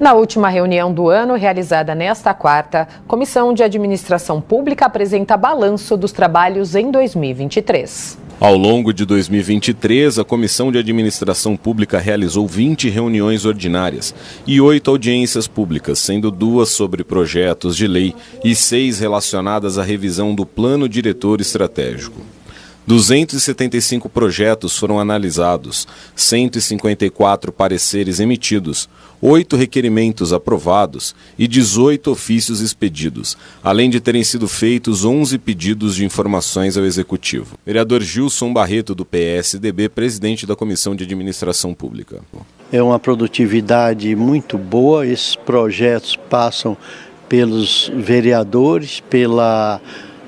Na última reunião do ano, realizada nesta quarta, Comissão de Administração Pública apresenta balanço dos trabalhos em 2023. Ao longo de 2023, a Comissão de Administração Pública realizou 20 reuniões ordinárias e oito audiências públicas, sendo duas sobre projetos de lei e seis relacionadas à revisão do Plano Diretor Estratégico. 275 projetos foram analisados, 154 pareceres emitidos, oito requerimentos aprovados e 18 ofícios expedidos, além de terem sido feitos 11 pedidos de informações ao Executivo. Vereador Gilson Barreto, do PSDB, presidente da Comissão de Administração Pública. É uma produtividade muito boa, esses projetos passam pelos vereadores, pela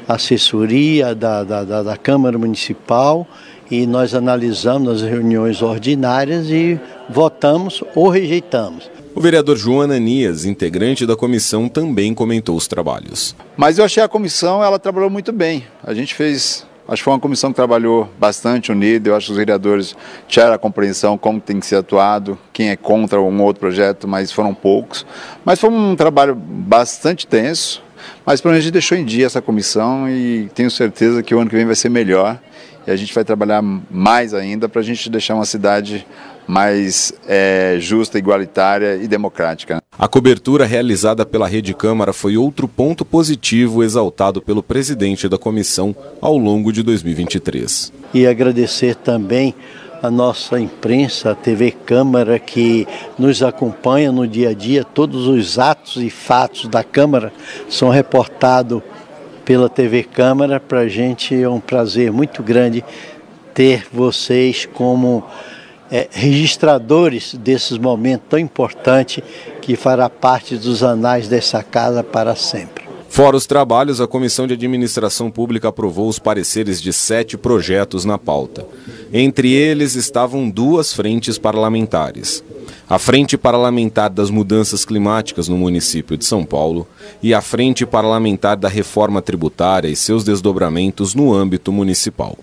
assessoria da, da, da, da Câmara Municipal e nós analisamos nas reuniões ordinárias e votamos ou rejeitamos. O vereador João Ananias, integrante da comissão, também comentou os trabalhos. Mas eu achei a comissão, ela trabalhou muito bem. A gente fez, acho que foi uma comissão que trabalhou bastante unida. Eu acho que os vereadores tiveram a compreensão como tem que ser atuado, quem é contra um outro projeto, mas foram poucos. Mas foi um trabalho bastante tenso. Mas pelo menos a gente deixou em dia essa comissão e tenho certeza que o ano que vem vai ser melhor e a gente vai trabalhar mais ainda para a gente deixar uma cidade mais é, justa, igualitária e democrática. A cobertura realizada pela Rede Câmara foi outro ponto positivo exaltado pelo presidente da comissão ao longo de 2023. E agradecer também a nossa imprensa, a TV Câmara, que nos acompanha no dia a dia. Todos os atos e fatos da Câmara são reportados pela TV Câmara. Para a gente é um prazer muito grande ter vocês como é, registradores desses momentos tão importantes que fará parte dos anais dessa casa para sempre. Fora os trabalhos, a Comissão de Administração Pública aprovou os pareceres de sete projetos na pauta. Entre eles estavam duas frentes parlamentares. A Frente Parlamentar das Mudanças Climáticas no município de São Paulo e a Frente Parlamentar da Reforma Tributária e seus desdobramentos no âmbito municipal.